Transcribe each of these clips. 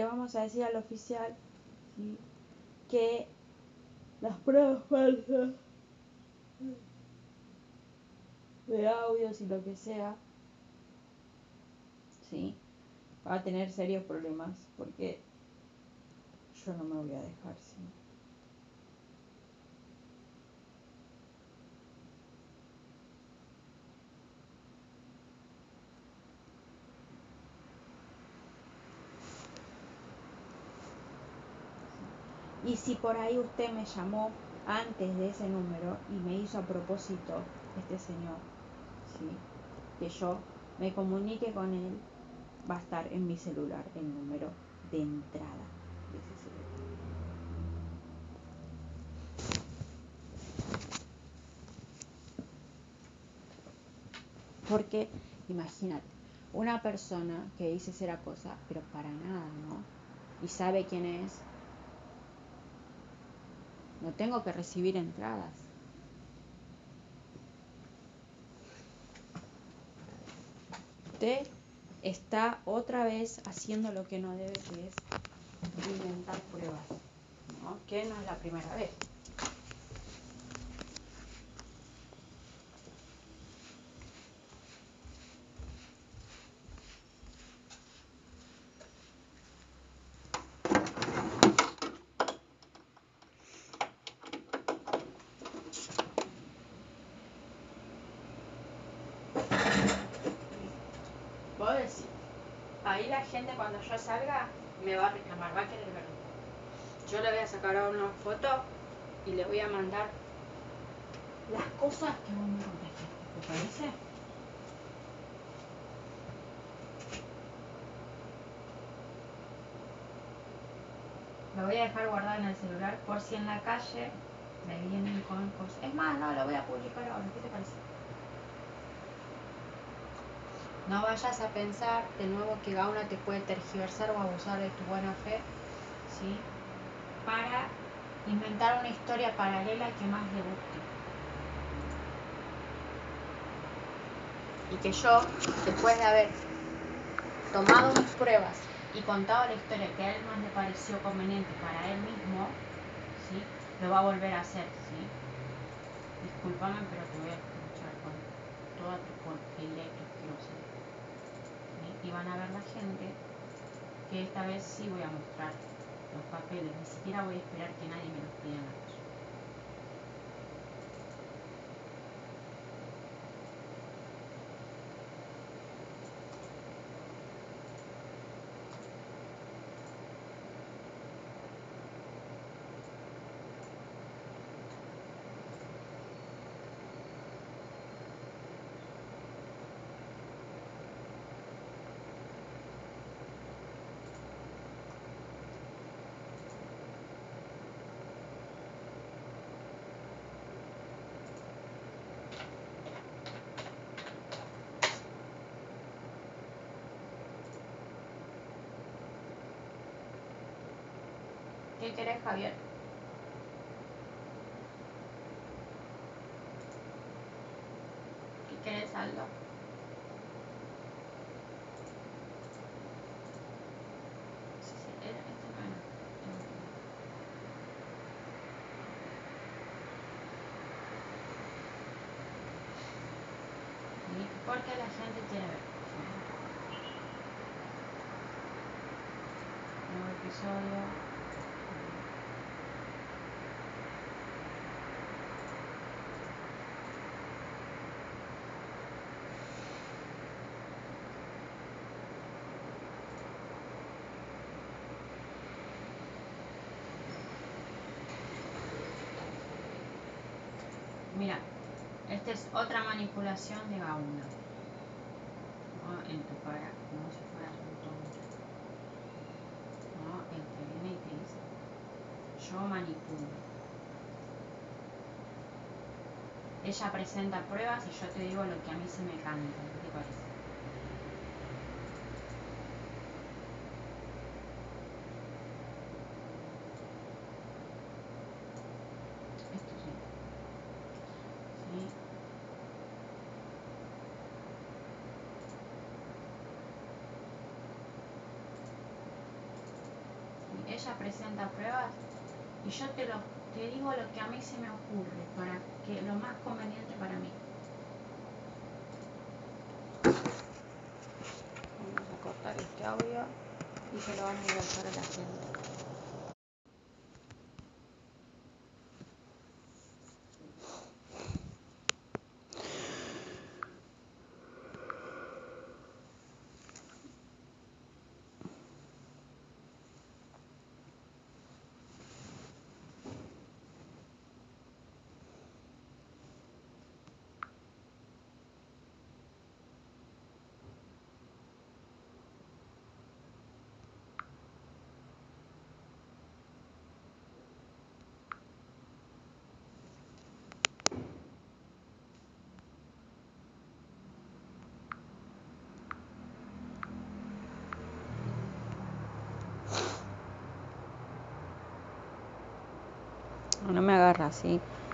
le vamos a decir al oficial que las pruebas falsas de audios y lo que sea, ¿sí? va a tener serios problemas porque yo no me voy a dejar, ¿sí? Y si por ahí usted me llamó antes de ese número y me hizo a propósito este señor, ¿sí? que yo me comunique con él, va a estar en mi celular el número de entrada de ese. Porque, imagínate, una persona que dice ser cosa, pero para nada, ¿no? Y sabe quién es, no tengo que recibir entradas. Usted está otra vez haciendo lo que no debe, que es inventar pruebas, ¿no? que no es la primera vez. gente cuando yo salga me va a reclamar, va a querer verlo. Yo le voy a sacar ahora una foto y le voy a mandar las cosas que vos me contaste. ¿Te parece? Lo voy a dejar guardado en el celular por si en la calle me vienen con cosas. Es más, no, lo voy a publicar ahora. ¿Qué te parece? No vayas a pensar de nuevo que Gauna te puede tergiversar o abusar de tu buena fe, ¿sí? Para inventar una historia paralela que más le guste. Y que yo, después de haber tomado mis pruebas y contado la historia que a él más le pareció conveniente para él mismo, ¿sí? Lo va a volver a hacer, ¿sí? Discúlpame, pero te voy a escuchar con toda tu asquerosidad y van a ver la gente que esta vez sí voy a mostrar los papeles, ni siquiera voy a esperar que nadie me los pida ¿Qué querés, Javier? ¿Qué querés, Aldo? Porque la gente quiere ver. Nuevo episodio. Mira, esta es otra manipulación de Gauna. En tu cara, como si fuera un tonto. ¿no? Viene y te dice, yo manipulo. Ella presenta pruebas y yo te digo lo que a mí se me canta. ¿Qué te parece? ella presenta pruebas y yo te, lo, te digo lo que a se me ocurre, para que lo más conveniente para mí. Vamos a cortar este audio y se lo vamos a pasar a la gente.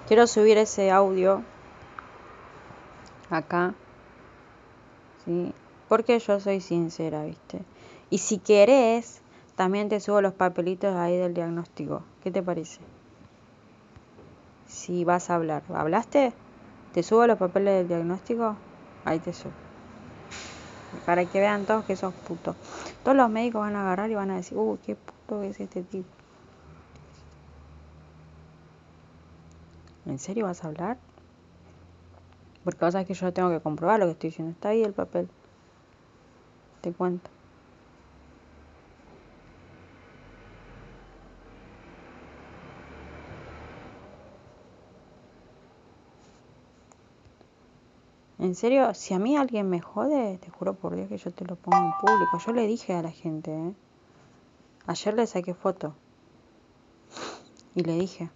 Quiero subir ese audio acá. ¿Sí? Porque yo soy sincera, ¿viste? Y si querés, también te subo los papelitos ahí del diagnóstico. ¿Qué te parece? Si vas a hablar. ¿Hablaste? ¿Te subo los papeles del diagnóstico? Ahí te subo. Para que vean todos que sos puto. Todos los médicos van a agarrar y van a decir, uy, qué puto es este tipo. ¿En serio vas a hablar? Porque vas a que yo tengo que comprobar lo que estoy diciendo. Está ahí el papel. Te cuento. En serio, si a mí alguien me jode, te juro por Dios que yo te lo pongo en público. Yo le dije a la gente, ¿eh? Ayer le saqué foto. Y le dije.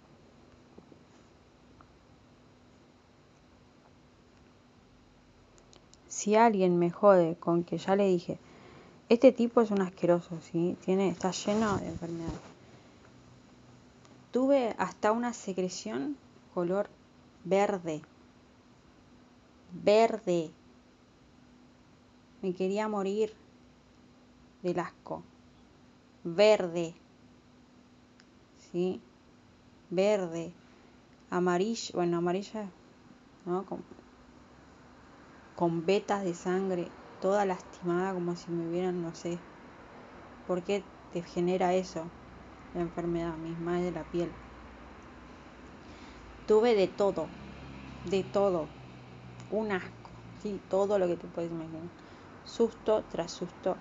Si alguien me jode con que ya le dije, este tipo es un asqueroso, ¿sí? Tiene, está lleno de enfermedades. Tuve hasta una secreción color verde. Verde. Me quería morir del asco. Verde. ¿Sí? Verde. Amarillo. Bueno, amarilla. ¿No? Con vetas de sangre, toda lastimada como si me hubieran, no sé, ¿por qué te genera eso? La enfermedad misma de la piel. Tuve de todo, de todo, un asco, sí, todo lo que te puedes imaginar. Susto tras susto.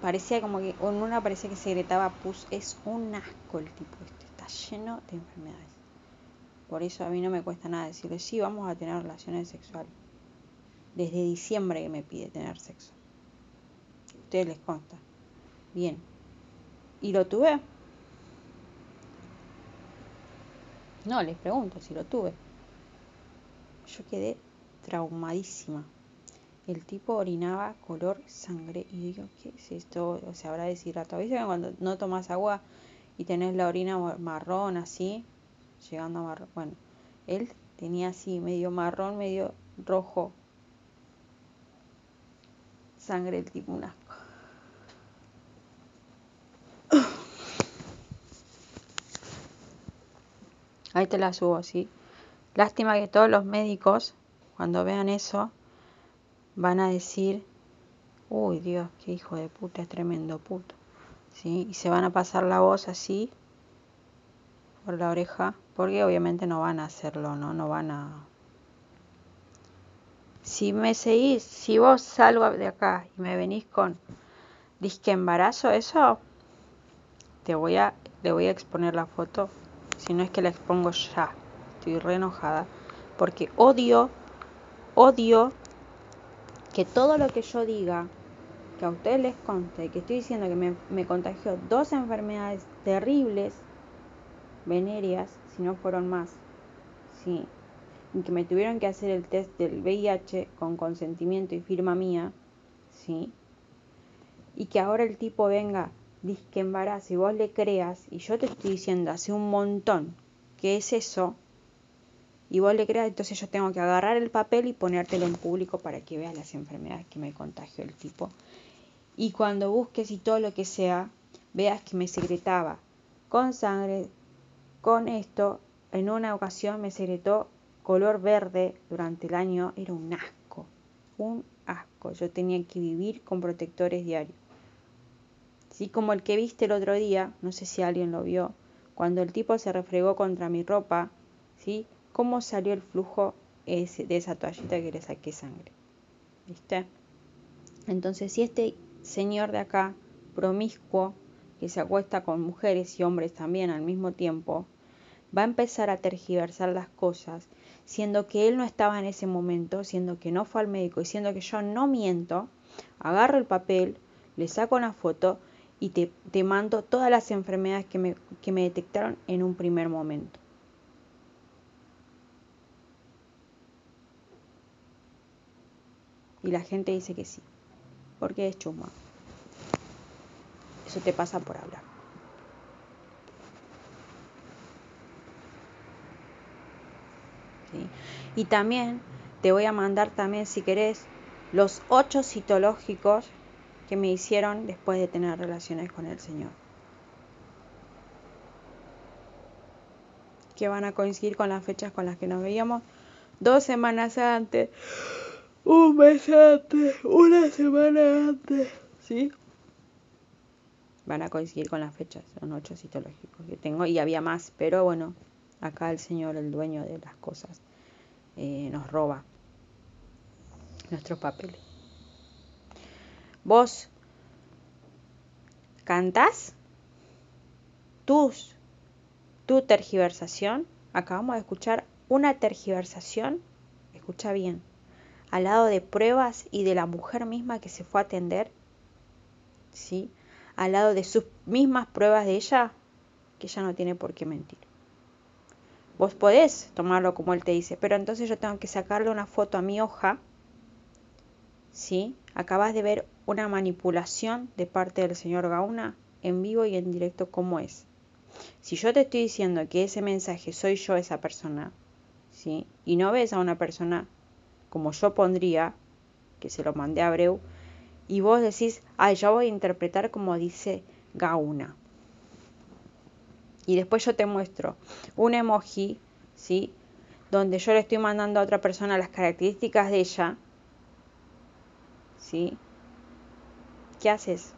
Parecía como que, en una parecía que se gritaba pus, es un asco el tipo este, está lleno de enfermedades. Por eso a mí no me cuesta nada decirle, sí, vamos a tener relaciones sexuales desde diciembre que me pide tener sexo. ustedes les consta. Bien. ¿Y lo tuve? No, les pregunto si lo tuve. Yo quedé traumadísima. El tipo orinaba color sangre y digo, ¿qué es esto? O sea, habrá deshidratado. ¿Viste cuando no tomas agua y tenés la orina marrón así, llegando a marrón? Bueno, él tenía así medio marrón, medio rojo, sangre el tipo un asco. Ahí te la subo, sí. Lástima que todos los médicos, cuando vean eso, van a decir, uy Dios, qué hijo de puta, es tremendo puto. ¿Sí? Y se van a pasar la voz así, por la oreja, porque obviamente no van a hacerlo, ¿no? No van a si me seguís, si vos salgo de acá y me venís con disque embarazo, eso te voy a, voy a exponer la foto. Si no es que la expongo ya. Estoy re enojada. Porque odio, odio que todo lo que yo diga, que a ustedes les conste, que estoy diciendo que me, me contagió dos enfermedades terribles, venéreas, si no fueron más. Sí, que me tuvieron que hacer el test del VIH con consentimiento y firma mía, ¿sí? Y que ahora el tipo venga, que embarazo y vos le creas, y yo te estoy diciendo hace un montón que es eso, y vos le creas, entonces yo tengo que agarrar el papel y ponértelo en público para que veas las enfermedades que me contagió el tipo. Y cuando busques y todo lo que sea, veas que me secretaba con sangre, con esto. En una ocasión me secretó color verde durante el año. Era un asco, un asco. Yo tenía que vivir con protectores diarios. Así como el que viste el otro día, no sé si alguien lo vio, cuando el tipo se refregó contra mi ropa, ¿sí? ¿Cómo salió el flujo de esa toallita que le saqué sangre? ¿Viste? Entonces, si este señor de acá, promiscuo, que se acuesta con mujeres y hombres también al mismo tiempo, va a empezar a tergiversar las cosas, siendo que él no estaba en ese momento, siendo que no fue al médico y siendo que yo no miento, agarro el papel, le saco una foto y te, te mando todas las enfermedades que me, que me detectaron en un primer momento. Y la gente dice que sí, porque es chuma. Eso te pasa por hablar. Y también te voy a mandar también, si querés, los ocho citológicos que me hicieron después de tener relaciones con el Señor. Que van a coincidir con las fechas con las que nos veíamos dos semanas antes, un mes antes, una semana antes, ¿sí? Van a coincidir con las fechas, son ocho citológicos que tengo y había más, pero bueno, acá el Señor, el dueño de las cosas, eh, nos roba nuestros papeles. Vos cantás tus, tu tergiversación. Acabamos de escuchar una tergiversación, escucha bien, al lado de pruebas y de la mujer misma que se fue a atender, ¿sí? Al lado de sus mismas pruebas de ella, que ella no tiene por qué mentir. Vos podés tomarlo como él te dice, pero entonces yo tengo que sacarle una foto a mi hoja, ¿sí? Acabas de ver una manipulación de parte del señor Gauna en vivo y en directo como es. Si yo te estoy diciendo que ese mensaje soy yo esa persona, ¿sí? Y no ves a una persona como yo pondría, que se lo mandé a Breu, y vos decís, ay, yo voy a interpretar como dice Gauna. Y después yo te muestro un emoji, ¿sí? Donde yo le estoy mandando a otra persona las características de ella, ¿sí? ¿qué haces?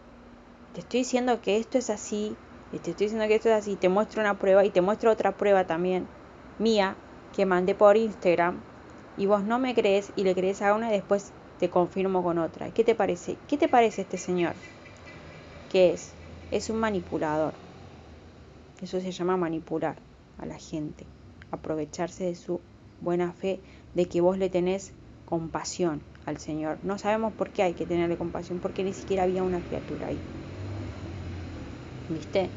Te estoy diciendo que esto es así, te estoy diciendo que esto es así, te muestro una prueba y te muestro otra prueba también, mía, que mandé por Instagram, y vos no me crees y le crees a una y después te confirmo con otra. ¿Qué te parece? ¿Qué te parece este señor? ¿Qué es? Es un manipulador. Eso se llama manipular a la gente, aprovecharse de su buena fe, de que vos le tenés compasión al Señor. No sabemos por qué hay que tenerle compasión, porque ni siquiera había una criatura ahí. ¿Viste?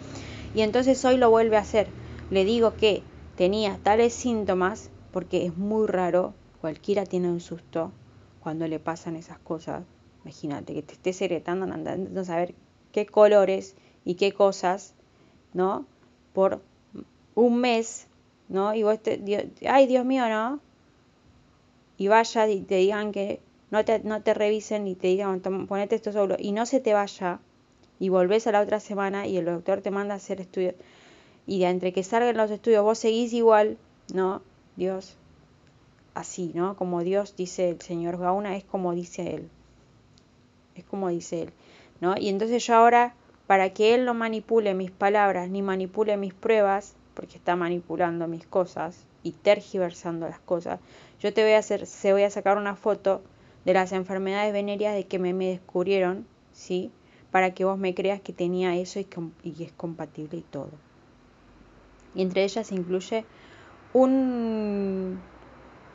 Y entonces hoy lo vuelve a hacer. Le digo que tenía tales síntomas, porque es muy raro, cualquiera tiene un susto cuando le pasan esas cosas. Imagínate que te estés heredando, andando a saber qué colores y qué cosas, ¿no? Por un mes, ¿no? Y vos te, ay Dios mío, ¿no? y vaya y te digan que no te, no te revisen y te digan ponete esto solo y no se te vaya y volvés a la otra semana y el doctor te manda a hacer estudios y de entre que salgan los estudios vos seguís igual, ¿no? Dios, así, ¿no? Como Dios dice el Señor Gauna, es como dice Él. Es como dice Él, ¿no? Y entonces yo ahora, para que Él no manipule mis palabras ni manipule mis pruebas, porque está manipulando mis cosas y tergiversando las cosas, yo te voy a hacer, se voy a sacar una foto de las enfermedades venéreas de que me, me descubrieron, ¿sí? Para que vos me creas que tenía eso y, y es compatible y todo. Y entre ellas incluye un,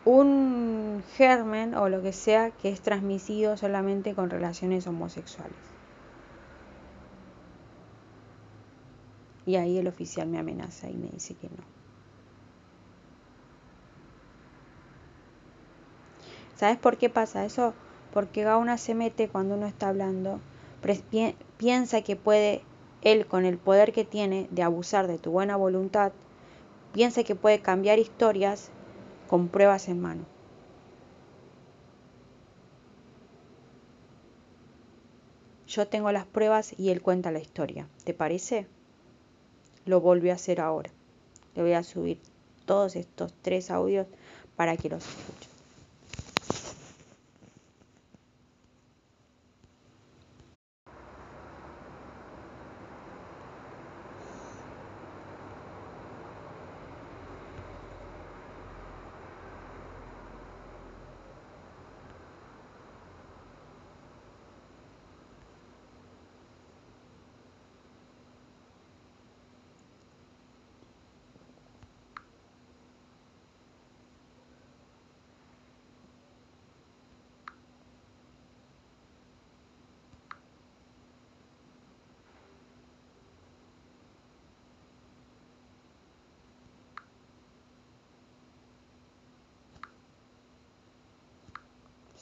un germen o lo que sea que es transmitido solamente con relaciones homosexuales. Y ahí el oficial me amenaza y me dice que no. ¿Sabes por qué pasa eso? Porque Gauna se mete cuando uno está hablando, piensa que puede, él con el poder que tiene de abusar de tu buena voluntad, piensa que puede cambiar historias con pruebas en mano. Yo tengo las pruebas y él cuenta la historia. ¿Te parece? Lo volvió a hacer ahora. Le voy a subir todos estos tres audios para que los escuchen.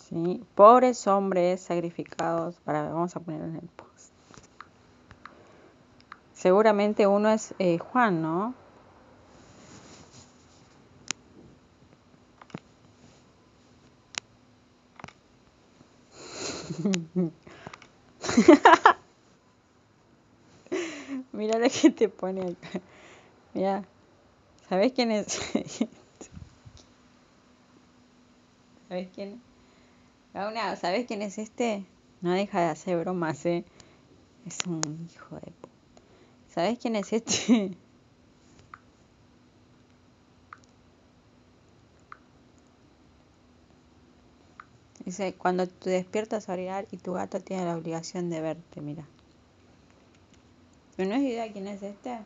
¿Sí? Pobres hombres sacrificados. Para, vamos a poner en el post. Seguramente uno es eh, Juan, ¿no? Mira lo que te pone acá. Mira, ¿sabes quién es? ¿Sabes quién? Gauna, ¿sabes quién es este? No deja de hacer bromas, ¿eh? Es un hijo de. ¿Sabes quién es este? Dice, cuando te despiertas a orar y tu gato tiene la obligación de verte, mira. ¿No es idea quién es este?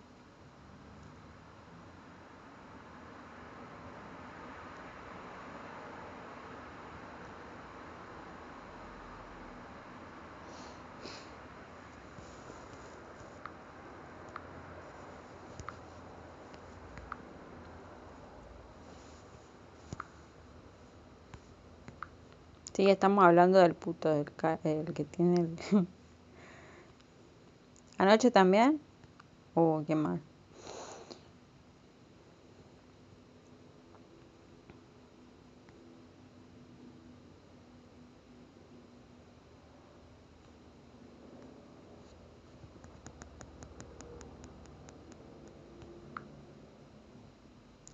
Sí, estamos hablando del puto, del el que tiene el... ¿Anoche también? Oh, qué mal.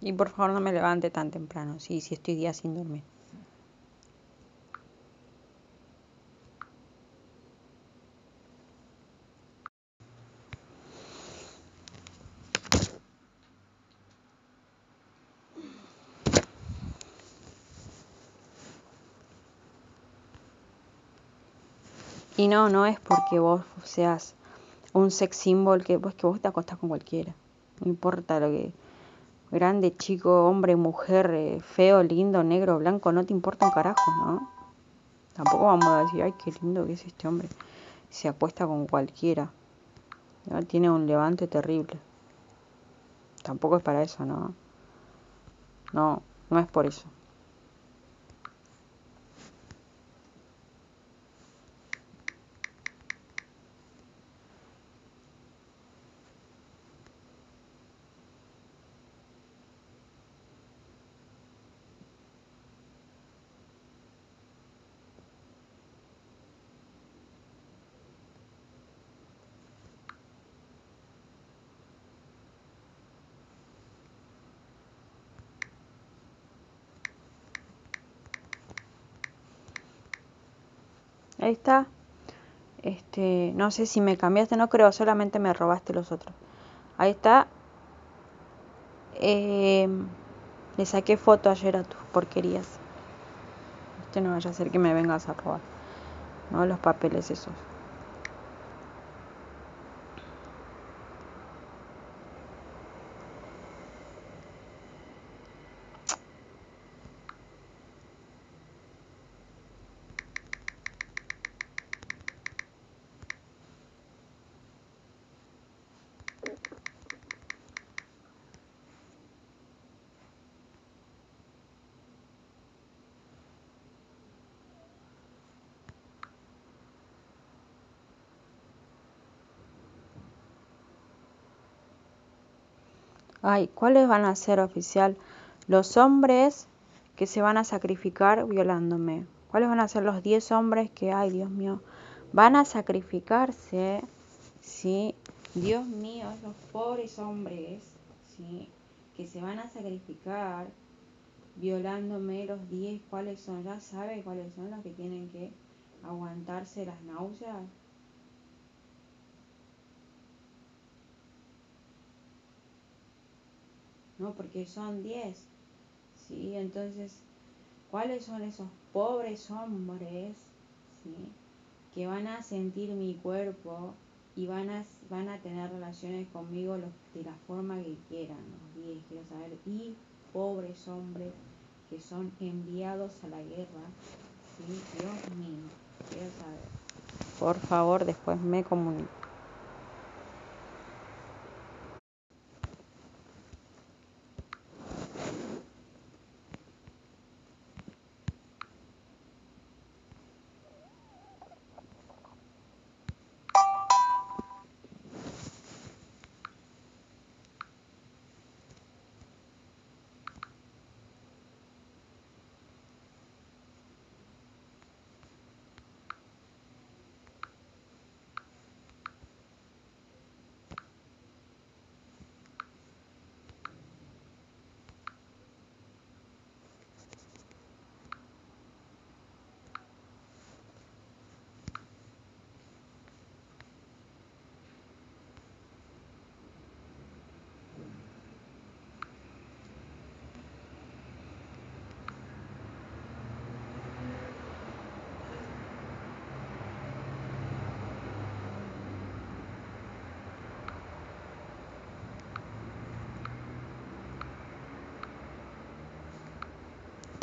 Y por favor no me levante tan temprano, sí, sí estoy día sin dormir. Y no, no es porque vos seas un sex symbol que vos, que vos te acostás con cualquiera. No importa lo que. Grande, chico, hombre, mujer, eh, feo, lindo, negro, blanco, no te importa un carajo, ¿no? Tampoco vamos a decir, ay, qué lindo que es este hombre. Se acuesta con cualquiera. Tiene un levante terrible. Tampoco es para eso, ¿no? No, no es por eso. Ahí está. Este, no sé si me cambiaste, no creo, solamente me robaste los otros. Ahí está. Eh, le saqué foto ayer a tus porquerías. Este no vaya a ser que me vengas a robar. No los papeles esos. Ay, ¿cuáles van a ser oficial? Los hombres que se van a sacrificar violándome. ¿Cuáles van a ser los 10 hombres que, ay Dios mío, van a sacrificarse si Dios mío, esos pobres hombres, ¿sí? Que se van a sacrificar violándome los 10, ¿cuáles son? ¿Ya sabe cuáles son los que tienen que aguantarse las náuseas? ¿No? Porque son 10, ¿sí? Entonces, ¿cuáles son esos pobres hombres, ¿sí? Que van a sentir mi cuerpo y van a, van a tener relaciones conmigo de la forma que quieran, los 10, quiero saber, y pobres hombres que son enviados a la guerra, ¿sí? Dios mío, quiero saber. Por favor, después me comunico.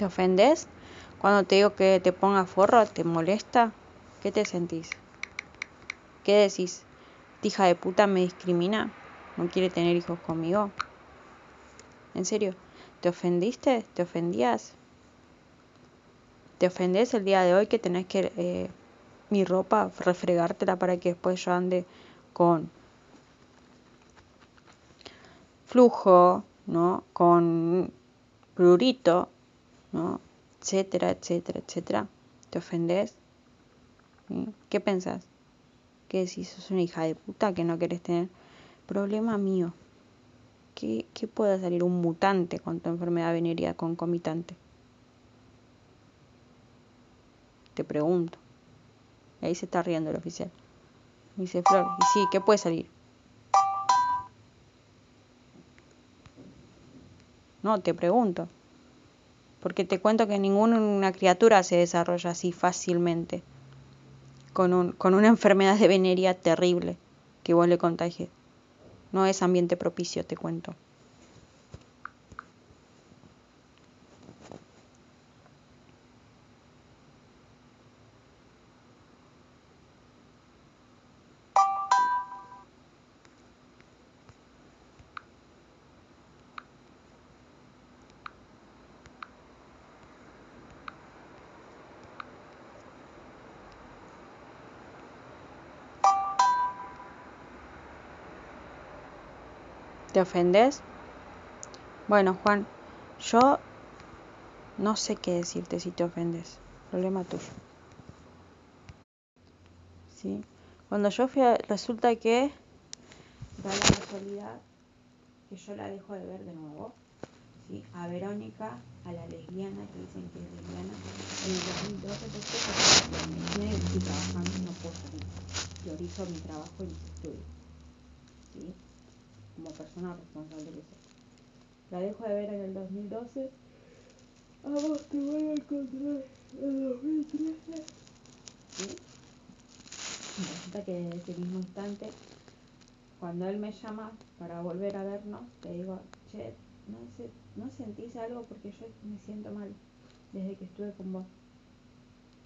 ¿Te ofendes? Cuando te digo que te ponga forro, ¿te molesta? ¿Qué te sentís? ¿Qué decís? hija de puta me discrimina? ¿No quiere tener hijos conmigo? ¿En serio? ¿Te ofendiste? ¿Te ofendías? ¿Te ofendés el día de hoy que tenés que eh, mi ropa refregártela para que después yo ande con flujo, ¿no? Con prurito, ¿no? Etcétera, etcétera, etcétera. ¿Te ofendes? ¿Qué pensás? ¿Qué decís? ¿Sos una hija de puta que no querés tener? Problema mío. ¿Qué, qué puede salir un mutante con tu enfermedad venérea concomitante? Te pregunto. ahí se está riendo el oficial. dice Flor, y sí, ¿qué puede salir? No, te pregunto porque te cuento que ninguna criatura se desarrolla así fácilmente, con, un, con una enfermedad de veneria terrible que vos le contagies. No es ambiente propicio, te cuento. ¿Te ofendes? Bueno, Juan, yo no sé qué decirte si te ofendes. Problema tuyo. ¿Sí? Cuando yo fui a, resulta que da la casualidad que yo la dejo de ver de nuevo. ¿sí? A Verónica, a la lesbiana, que dicen que es lesbiana, en el 2012 porque estoy trabajando, no puedo salir. Priorizo mi trabajo y mis estudios. ¿sí? Como persona responsable que soy. La dejo de ver en el 2012. A vos te voy a encontrar en 2013. ¿Sí? Resulta que desde ese mismo instante, cuando él me llama para volver a vernos, le digo, che, no, sé, no sentís algo porque yo me siento mal desde que estuve con vos.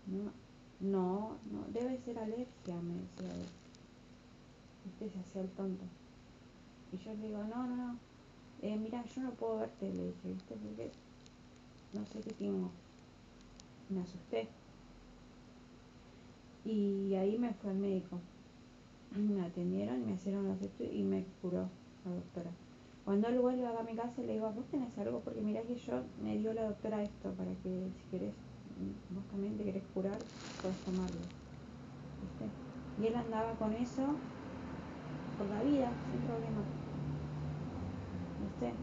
No, no, no, debe ser alergia, me decía él. Este se hacía el tonto. Y yo le digo, no, no, no, eh, mira, yo no puedo verte, le dije, ¿viste? Porque no sé qué tengo. Me asusté. Y ahí me fue al médico. Me atendieron, me hicieron los estudios y me curó la doctora. Cuando él vuelve a mi casa le digo, vos tenés algo, porque mira que yo me dio la doctora esto para que si querés, vos también te querés curar, puedes tomarlo. ¿Viste? Y él andaba con eso por la vida sin problema. ¿Viste?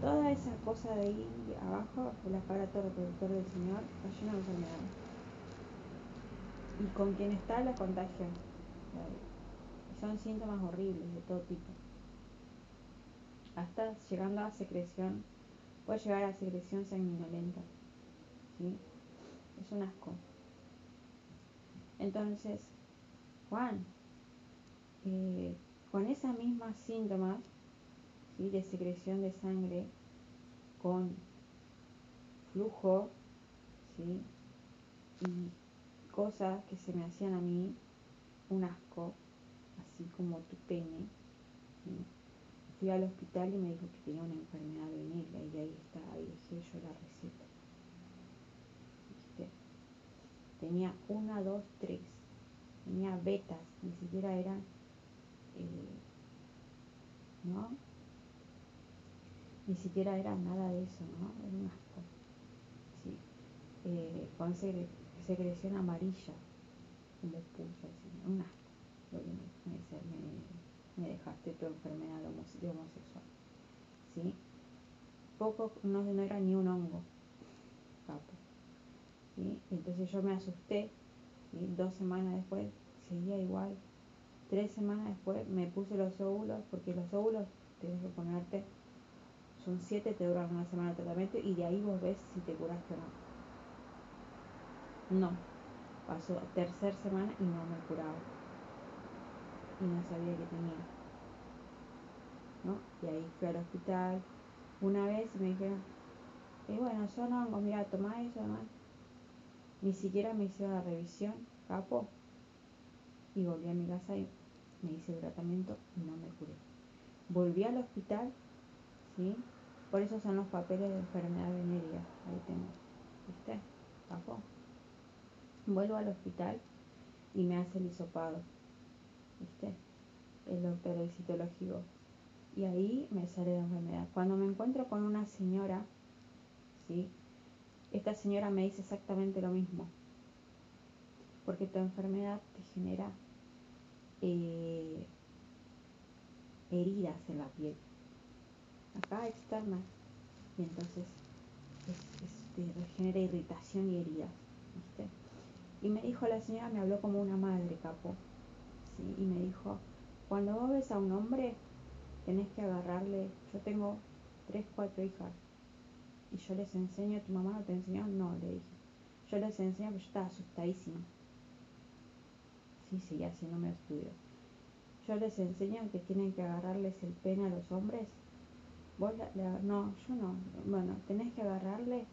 Toda esa cosa de ahí abajo, el aparato reproductor del Señor, está lleno de. Y con quien está la contagia. Son síntomas horribles de todo tipo. Hasta llegando a secreción, puede llegar a secreción sanguinolenta. ¿sí? Es un asco. Entonces, Juan, eh, con esas mismas síntomas ¿sí? de secreción de sangre, con flujo, ¿sí? y cosas que se me hacían a mí un asco, así como tu pene. Fui al hospital y me dijo que tenía una enfermedad venérea y ahí está, ahí dejé yo la receta. Tenía una, dos, tres. Tenía betas, ni siquiera eran, ¿no? Ni siquiera era nada de eso, ¿no? Era un asco. Sí. Eh, con secreción amarilla, como puse así, un asco. Lo que me, me, dejaste tu enfermedad de homosexual. ¿Sí? Poco, no, no era ni un hongo, capo. Entonces yo me asusté, y dos semanas después seguía igual. Tres semanas después me puse los óvulos, porque los óvulos tienes que ponerte, son siete, te duran una semana de tratamiento y de ahí vos ves si te curaste o no. No, pasó tercera semana y no me curaba. Y no sabía que tenía. ¿No? Y ahí fui al hospital una vez y me dijeron, y bueno, son hongos, mira, toma eso además ni siquiera me hicieron la revisión, capo. Y volví a mi casa y me hice tratamiento y no me curé. Volví al hospital, ¿sí? Por eso son los papeles de enfermedad venérea. Ahí tengo. ¿Viste? Vuelvo al hospital y me hace el hisopado. ¿Viste? El doctor el citológico. Y ahí me sale la enfermedad. Cuando me encuentro con una señora, ¿sí? Esta señora me dice exactamente lo mismo, porque tu enfermedad te genera eh, heridas en la piel, acá externas, y entonces te genera irritación y heridas. ¿viste? Y me dijo la señora, me habló como una madre, capo, ¿sí? y me dijo, cuando vos ves a un hombre, tenés que agarrarle, yo tengo tres, cuatro hijas, y yo les enseño, ¿tu mamá no te enseñó? No, le dije. Yo les enseño, pero yo estaba asustadísima. Sí, seguía haciéndome estudio. Yo les enseño que tienen que agarrarles el pene a los hombres. Vos no, yo no. Bueno, tenés que agarrarle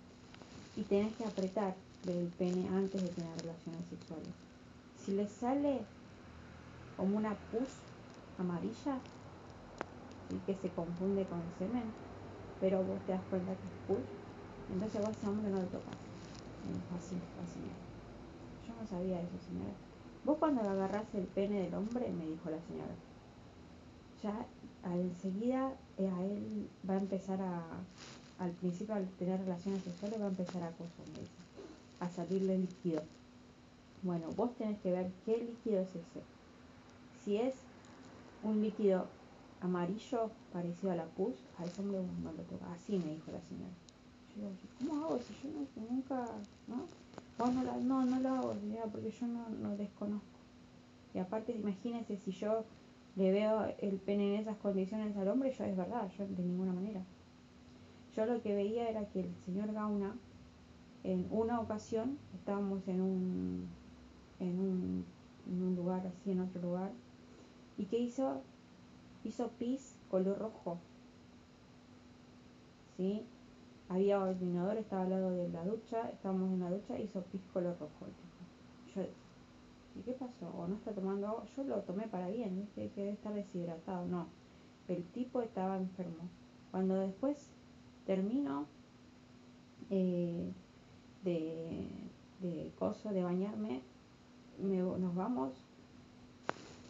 y tenés que apretar el pene antes de tener relaciones sexuales. Si les sale como una pus amarilla, y que se confunde con semen, pero vos te das cuenta que es pus, entonces vos a hombre no lo tocas. Así, así. Yo no sabía eso, señora. Vos cuando agarrás el pene del hombre, me dijo la señora, ya enseguida eh, a él va a empezar a, al principio al tener relaciones sexuales va a empezar a cosas, a salirle líquido. Bueno, vos tenés que ver qué líquido es ese. Si es un líquido amarillo parecido a la pus, a ese hombre no lo toca. Así me dijo la señora. Yo digo, ¿cómo hago si yo nunca, no, no, no lo hago, porque yo no, no desconozco. Y aparte, imagínense si yo le veo el pene en esas condiciones al hombre, yo es verdad, yo de ninguna manera. Yo lo que veía era que el señor Gauna, en una ocasión, estábamos en un, en un, en un lugar así, en otro lugar, y que hizo hizo pis color rojo. ¿Sí? Había el estaba al lado de la ducha, estábamos en la ducha, hizo pis color rojo. ¿Y qué pasó? ¿O no está tomando agua? Yo lo tomé para bien, ¿viste? Que debe estar deshidratado. No, el tipo estaba enfermo. Cuando después termino eh, de, de coso, de bañarme, nos vamos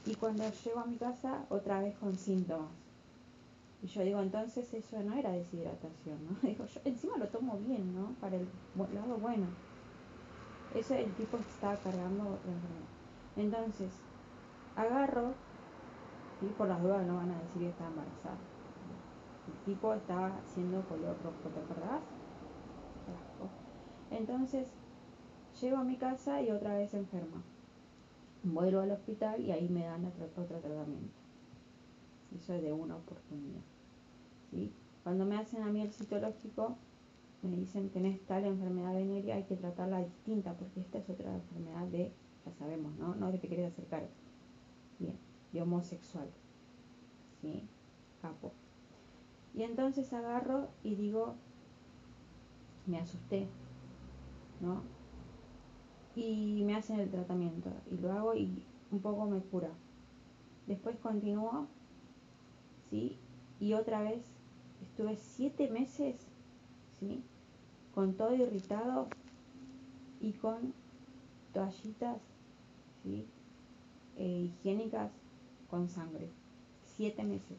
y cuando llego a mi casa, otra vez con síntomas. Y yo digo, entonces eso no era deshidratación, ¿no? Digo, yo encima lo tomo bien, ¿no? Para el lado bueno. Eso el tipo estaba cargando la enfermedad. Entonces, agarro ¿sí? Por las dudas no van a decir que está embarazada. El tipo estaba haciendo color rojo, ¿te acordás? Entonces, llego a mi casa y otra vez enferma. Vuelvo al hospital y ahí me dan otro, otro tratamiento. Eso es de una oportunidad. ¿sí? Cuando me hacen a mí el citológico, me dicen tenés tal enfermedad venérea, hay que tratarla distinta, porque esta es otra enfermedad de, ya sabemos, ¿no? No que te querés acercar. Bien, de homosexual. ¿Sí? Capo. Y entonces agarro y digo, me asusté, ¿no? Y me hacen el tratamiento y lo hago y un poco me cura. Después continúo, ¿sí? Y otra vez estuve siete meses, ¿sí? Con todo irritado y con toallitas, ¿sí? Eh, higiénicas con sangre. Siete meses.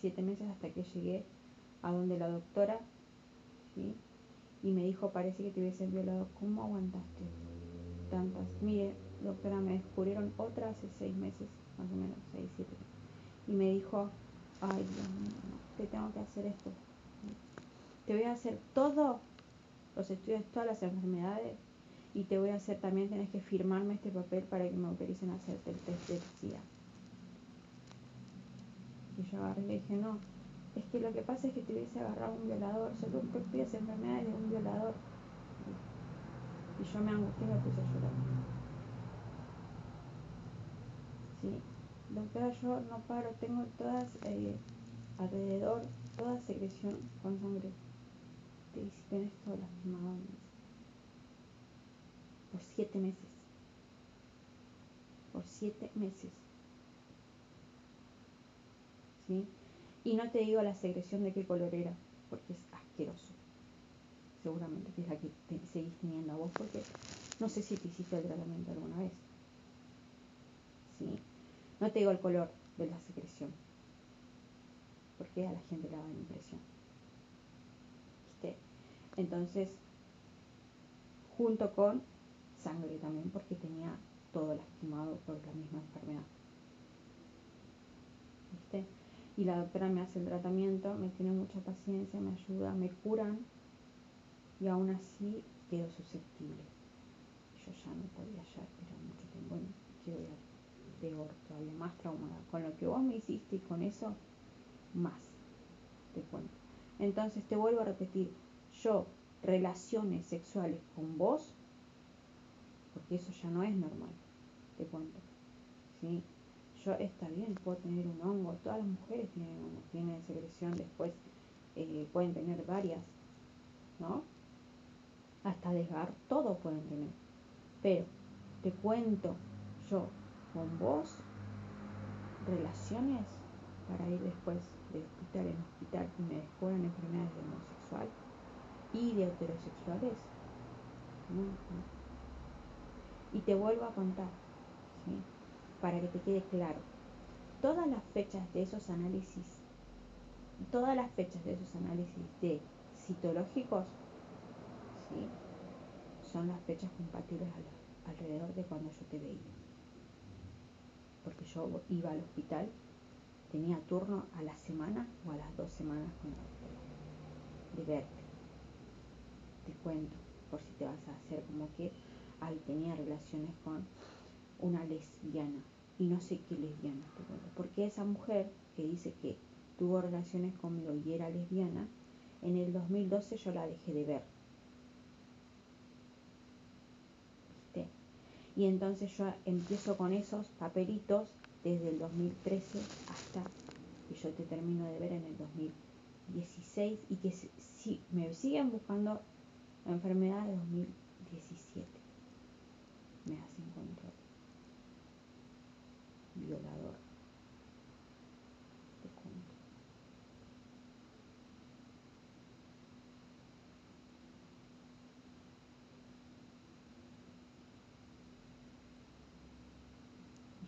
Siete meses hasta que llegué a donde la doctora, y me dijo, parece que te hubiesen violado. ¿Cómo aguantaste tantas? Mire, doctora, me descubrieron otra hace seis meses, más o menos, seis, siete. Y me dijo, ay, Dios mío, te tengo que hacer esto. Te voy a hacer todos los estudios, todas las enfermedades, y te voy a hacer también, tienes que firmarme este papel para que me autoricen a hacerte el test de SIDA. Y yo agarré y le dije, no, es que lo que pasa es que te hubiese agarrado un violador, solo propias enfermedades de un violador. Y yo me angustié y me puse a. ¿Sí? Doctora, yo no paro, tengo todas eh, alrededor, toda secreción con sangre. Te dice, tenés todo lastimado. Por siete meses. Por siete meses. ¿Sí? Y no te digo la secreción de qué color era, porque es asqueroso. Seguramente que es la que seguís teniendo a vos, porque no sé si te hiciste el tratamiento alguna vez. ¿Sí? No te digo el color de la secreción, porque a la gente le da impresión. ¿Viste? Entonces, junto con sangre también, porque tenía todo lastimado por la misma enfermedad. ¿Viste? y la doctora me hace el tratamiento, me tiene mucha paciencia, me ayuda, me curan y aún así quedo susceptible. Yo ya no podía ya esperar mucho tiempo, quiero ir peor, todavía más traumada. Con lo que vos me hiciste y con eso, más, te cuento. Entonces te vuelvo a repetir, yo relaciones sexuales con vos, porque eso ya no es normal, te cuento. ¿sí? yo está bien, puedo tener un hongo, todas las mujeres tienen hongo, tienen secreción, después eh, pueden tener varias, ¿no? Hasta desgar, todos pueden tener. Pero te cuento yo con vos relaciones para ir después de hospital en hospital y me descubran enfermedades de homosexual y de heterosexuales. Y te vuelvo a contar, para que te quede claro. Todas las fechas de esos análisis, todas las fechas de esos análisis de citológicos, son las fechas compatibles alrededor de cuando yo te veía. Porque yo iba al hospital, tenía turno a la semana o a las dos semanas con doctora de verte. Te cuento, por si te vas a hacer como que ahí tenía relaciones con una lesbiana. Y no sé qué lesbiana, porque esa mujer que dice que tuvo relaciones conmigo y era lesbiana, en el 2012 yo la dejé de ver. ¿Viste? Y entonces yo empiezo con esos papelitos desde el 2013 hasta que yo te termino de ver en el 2016 y que si, me siguen buscando la enfermedad de 2017 me hacen control violador.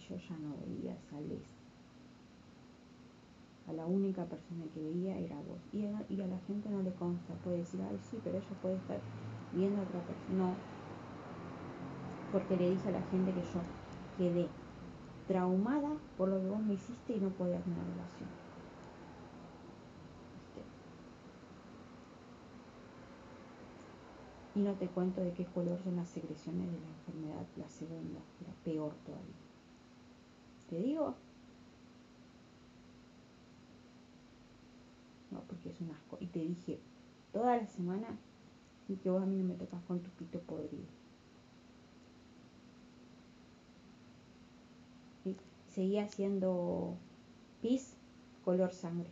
Yo ya no veía a Sales. A la única persona que veía era vos. Y a, y a la gente no le consta. Puede decir, ay, sí, pero ella puede estar viendo a otra persona. No. Porque le dije a la gente que yo quedé traumada por lo que vos me hiciste y no podía tener relación. Y no te cuento de qué color son las secreciones de la enfermedad, la segunda, la peor todavía. ¿Te digo? No, porque es un asco. Y te dije toda la semana y que vos a mí no me tocas con tu pito podrido. Seguía siendo pis color sangre.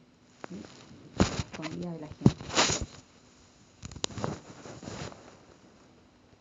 ¿sí? Escondida de la gente.